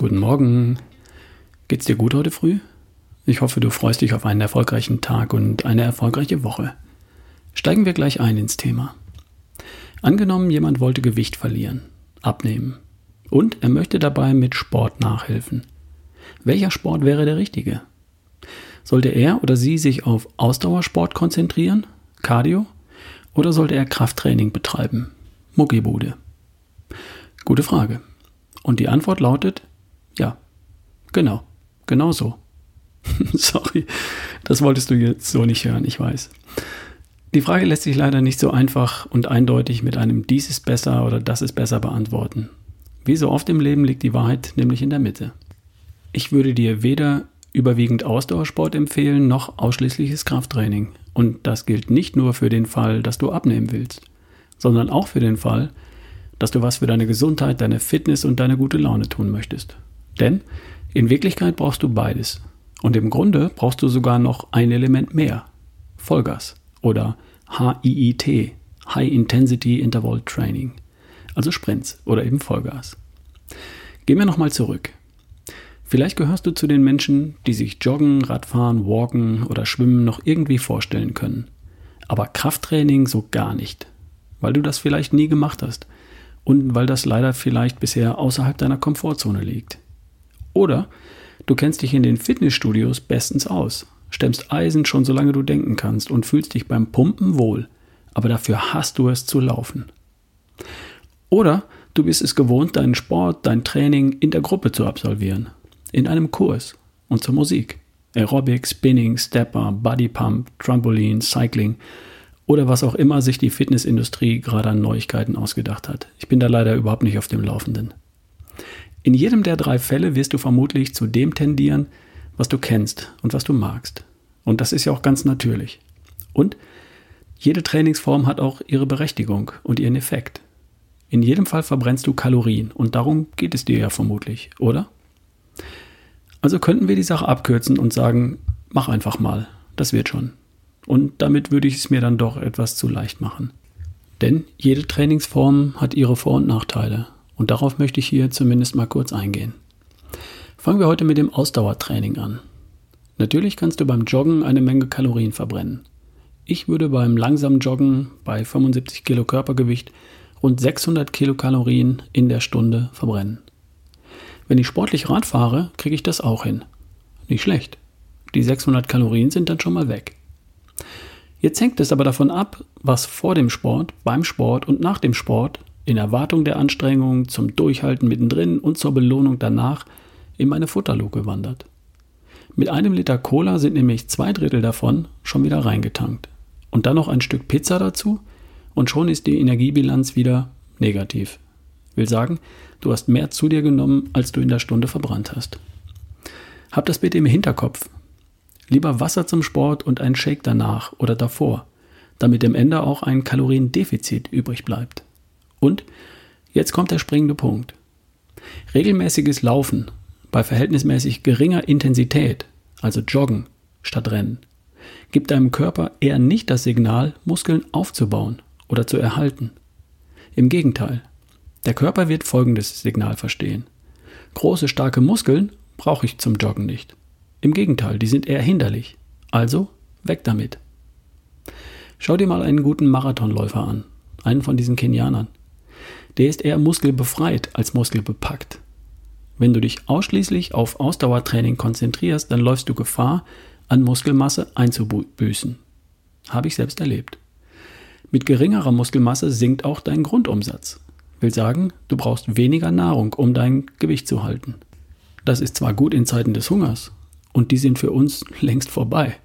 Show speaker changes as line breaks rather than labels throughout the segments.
Guten Morgen. Geht's dir gut heute früh? Ich hoffe, du freust dich auf einen erfolgreichen Tag und eine erfolgreiche Woche. Steigen wir gleich ein ins Thema. Angenommen, jemand wollte Gewicht verlieren, abnehmen und er möchte dabei mit Sport nachhelfen. Welcher Sport wäre der richtige? Sollte er oder sie sich auf Ausdauersport konzentrieren, Cardio, oder sollte er Krafttraining betreiben, Muckibude? Gute Frage. Und die Antwort lautet, ja, genau, genau so. Sorry, das wolltest du jetzt so nicht hören, ich weiß. Die Frage lässt sich leider nicht so einfach und eindeutig mit einem dies ist besser oder das ist besser beantworten. Wie so oft im Leben liegt die Wahrheit nämlich in der Mitte. Ich würde dir weder überwiegend Ausdauersport empfehlen noch ausschließliches Krafttraining. Und das gilt nicht nur für den Fall, dass du abnehmen willst, sondern auch für den Fall, dass du was für deine Gesundheit, deine Fitness und deine gute Laune tun möchtest. Denn in Wirklichkeit brauchst du beides. Und im Grunde brauchst du sogar noch ein Element mehr. Vollgas oder HIIT, High Intensity Interval Training. Also Sprints oder eben Vollgas. Gehen wir nochmal zurück. Vielleicht gehörst du zu den Menschen, die sich Joggen, Radfahren, Walken oder Schwimmen noch irgendwie vorstellen können. Aber Krafttraining so gar nicht. Weil du das vielleicht nie gemacht hast und weil das leider vielleicht bisher außerhalb deiner Komfortzone liegt. Oder du kennst dich in den Fitnessstudios bestens aus, stemmst Eisen schon solange du denken kannst und fühlst dich beim Pumpen wohl, aber dafür hast du es zu laufen. Oder du bist es gewohnt, deinen Sport, dein Training in der Gruppe zu absolvieren, in einem Kurs und zur Musik. Aerobic, Spinning, Stepper, Body Pump, Trampolin, Cycling oder was auch immer sich die Fitnessindustrie gerade an Neuigkeiten ausgedacht hat. Ich bin da leider überhaupt nicht auf dem Laufenden. In jedem der drei Fälle wirst du vermutlich zu dem tendieren, was du kennst und was du magst. Und das ist ja auch ganz natürlich. Und jede Trainingsform hat auch ihre Berechtigung und ihren Effekt. In jedem Fall verbrennst du Kalorien und darum geht es dir ja vermutlich, oder? Also könnten wir die Sache abkürzen und sagen, mach einfach mal, das wird schon. Und damit würde ich es mir dann doch etwas zu leicht machen. Denn jede Trainingsform hat ihre Vor- und Nachteile. Und darauf möchte ich hier zumindest mal kurz eingehen. Fangen wir heute mit dem Ausdauertraining an. Natürlich kannst du beim Joggen eine Menge Kalorien verbrennen. Ich würde beim langsamen Joggen bei 75 Kilo Körpergewicht rund 600 Kilokalorien in der Stunde verbrennen. Wenn ich sportlich Rad fahre, kriege ich das auch hin. Nicht schlecht. Die 600 Kalorien sind dann schon mal weg. Jetzt hängt es aber davon ab, was vor dem Sport, beim Sport und nach dem Sport, in Erwartung der Anstrengung, zum Durchhalten mittendrin und zur Belohnung danach in meine Futterluke wandert. Mit einem Liter Cola sind nämlich zwei Drittel davon schon wieder reingetankt. Und dann noch ein Stück Pizza dazu und schon ist die Energiebilanz wieder negativ. Will sagen, du hast mehr zu dir genommen, als du in der Stunde verbrannt hast. Hab das bitte im Hinterkopf, Lieber Wasser zum Sport und ein Shake danach oder davor, damit am Ende auch ein Kaloriendefizit übrig bleibt. Und jetzt kommt der springende Punkt. Regelmäßiges Laufen bei verhältnismäßig geringer Intensität, also Joggen statt Rennen, gibt deinem Körper eher nicht das Signal, Muskeln aufzubauen oder zu erhalten. Im Gegenteil, der Körper wird folgendes Signal verstehen. Große, starke Muskeln brauche ich zum Joggen nicht. Im Gegenteil, die sind eher hinderlich. Also weg damit. Schau dir mal einen guten Marathonläufer an, einen von diesen Kenianern. Der ist eher muskelbefreit als muskelbepackt. Wenn du dich ausschließlich auf Ausdauertraining konzentrierst, dann läufst du Gefahr, an Muskelmasse einzubüßen. Habe ich selbst erlebt. Mit geringerer Muskelmasse sinkt auch dein Grundumsatz. Will sagen, du brauchst weniger Nahrung, um dein Gewicht zu halten. Das ist zwar gut in Zeiten des Hungers, und die sind für uns längst vorbei.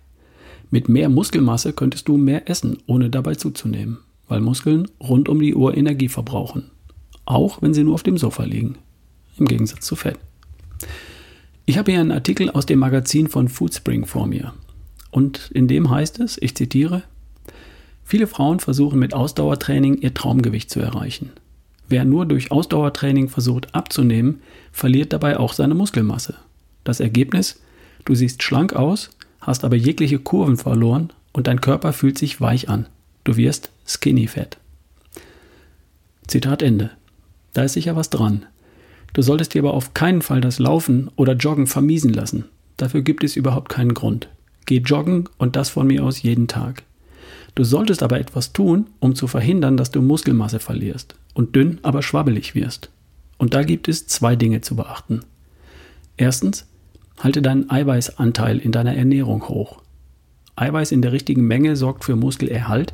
Mit mehr Muskelmasse könntest du mehr essen, ohne dabei zuzunehmen, weil Muskeln rund um die Uhr Energie verbrauchen. Auch wenn sie nur auf dem Sofa liegen. Im Gegensatz zu Fett. Ich habe hier einen Artikel aus dem Magazin von Foodspring vor mir. Und in dem heißt es, ich zitiere, Viele Frauen versuchen mit Ausdauertraining ihr Traumgewicht zu erreichen. Wer nur durch Ausdauertraining versucht abzunehmen, verliert dabei auch seine Muskelmasse. Das Ergebnis, Du siehst schlank aus, hast aber jegliche Kurven verloren und dein Körper fühlt sich weich an. Du wirst skinny fett. Zitat Ende. Da ist sicher was dran. Du solltest dir aber auf keinen Fall das Laufen oder Joggen vermiesen lassen. Dafür gibt es überhaupt keinen Grund. Geh joggen und das von mir aus jeden Tag. Du solltest aber etwas tun, um zu verhindern, dass du Muskelmasse verlierst und dünn, aber schwabbelig wirst. Und da gibt es zwei Dinge zu beachten. Erstens, halte deinen Eiweißanteil in deiner Ernährung hoch. Eiweiß in der richtigen Menge sorgt für Muskelerhalt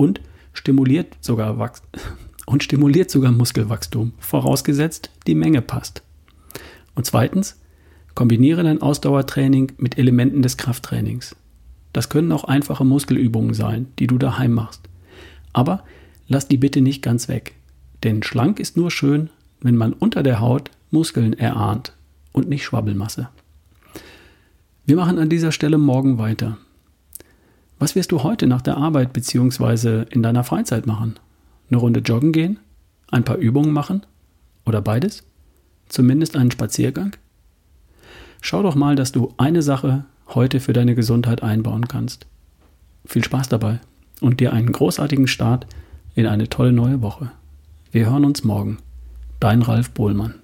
und stimuliert sogar, Wach und stimuliert sogar Muskelwachstum, vorausgesetzt die Menge passt. Und zweitens, kombiniere dein Ausdauertraining mit Elementen des Krafttrainings. Das können auch einfache Muskelübungen sein, die du daheim machst. Aber lass die bitte nicht ganz weg. Denn schlank ist nur schön, wenn man unter der Haut Muskeln erahnt und nicht Schwabbelmasse. Wir machen an dieser Stelle morgen weiter. Was wirst du heute nach der Arbeit bzw. in deiner Freizeit machen? Eine Runde joggen gehen? Ein paar Übungen machen? Oder beides? Zumindest einen Spaziergang? Schau doch mal, dass du eine Sache heute für deine Gesundheit einbauen kannst. Viel Spaß dabei und dir einen großartigen Start in eine tolle neue Woche. Wir hören uns morgen. Dein Ralf Bohlmann.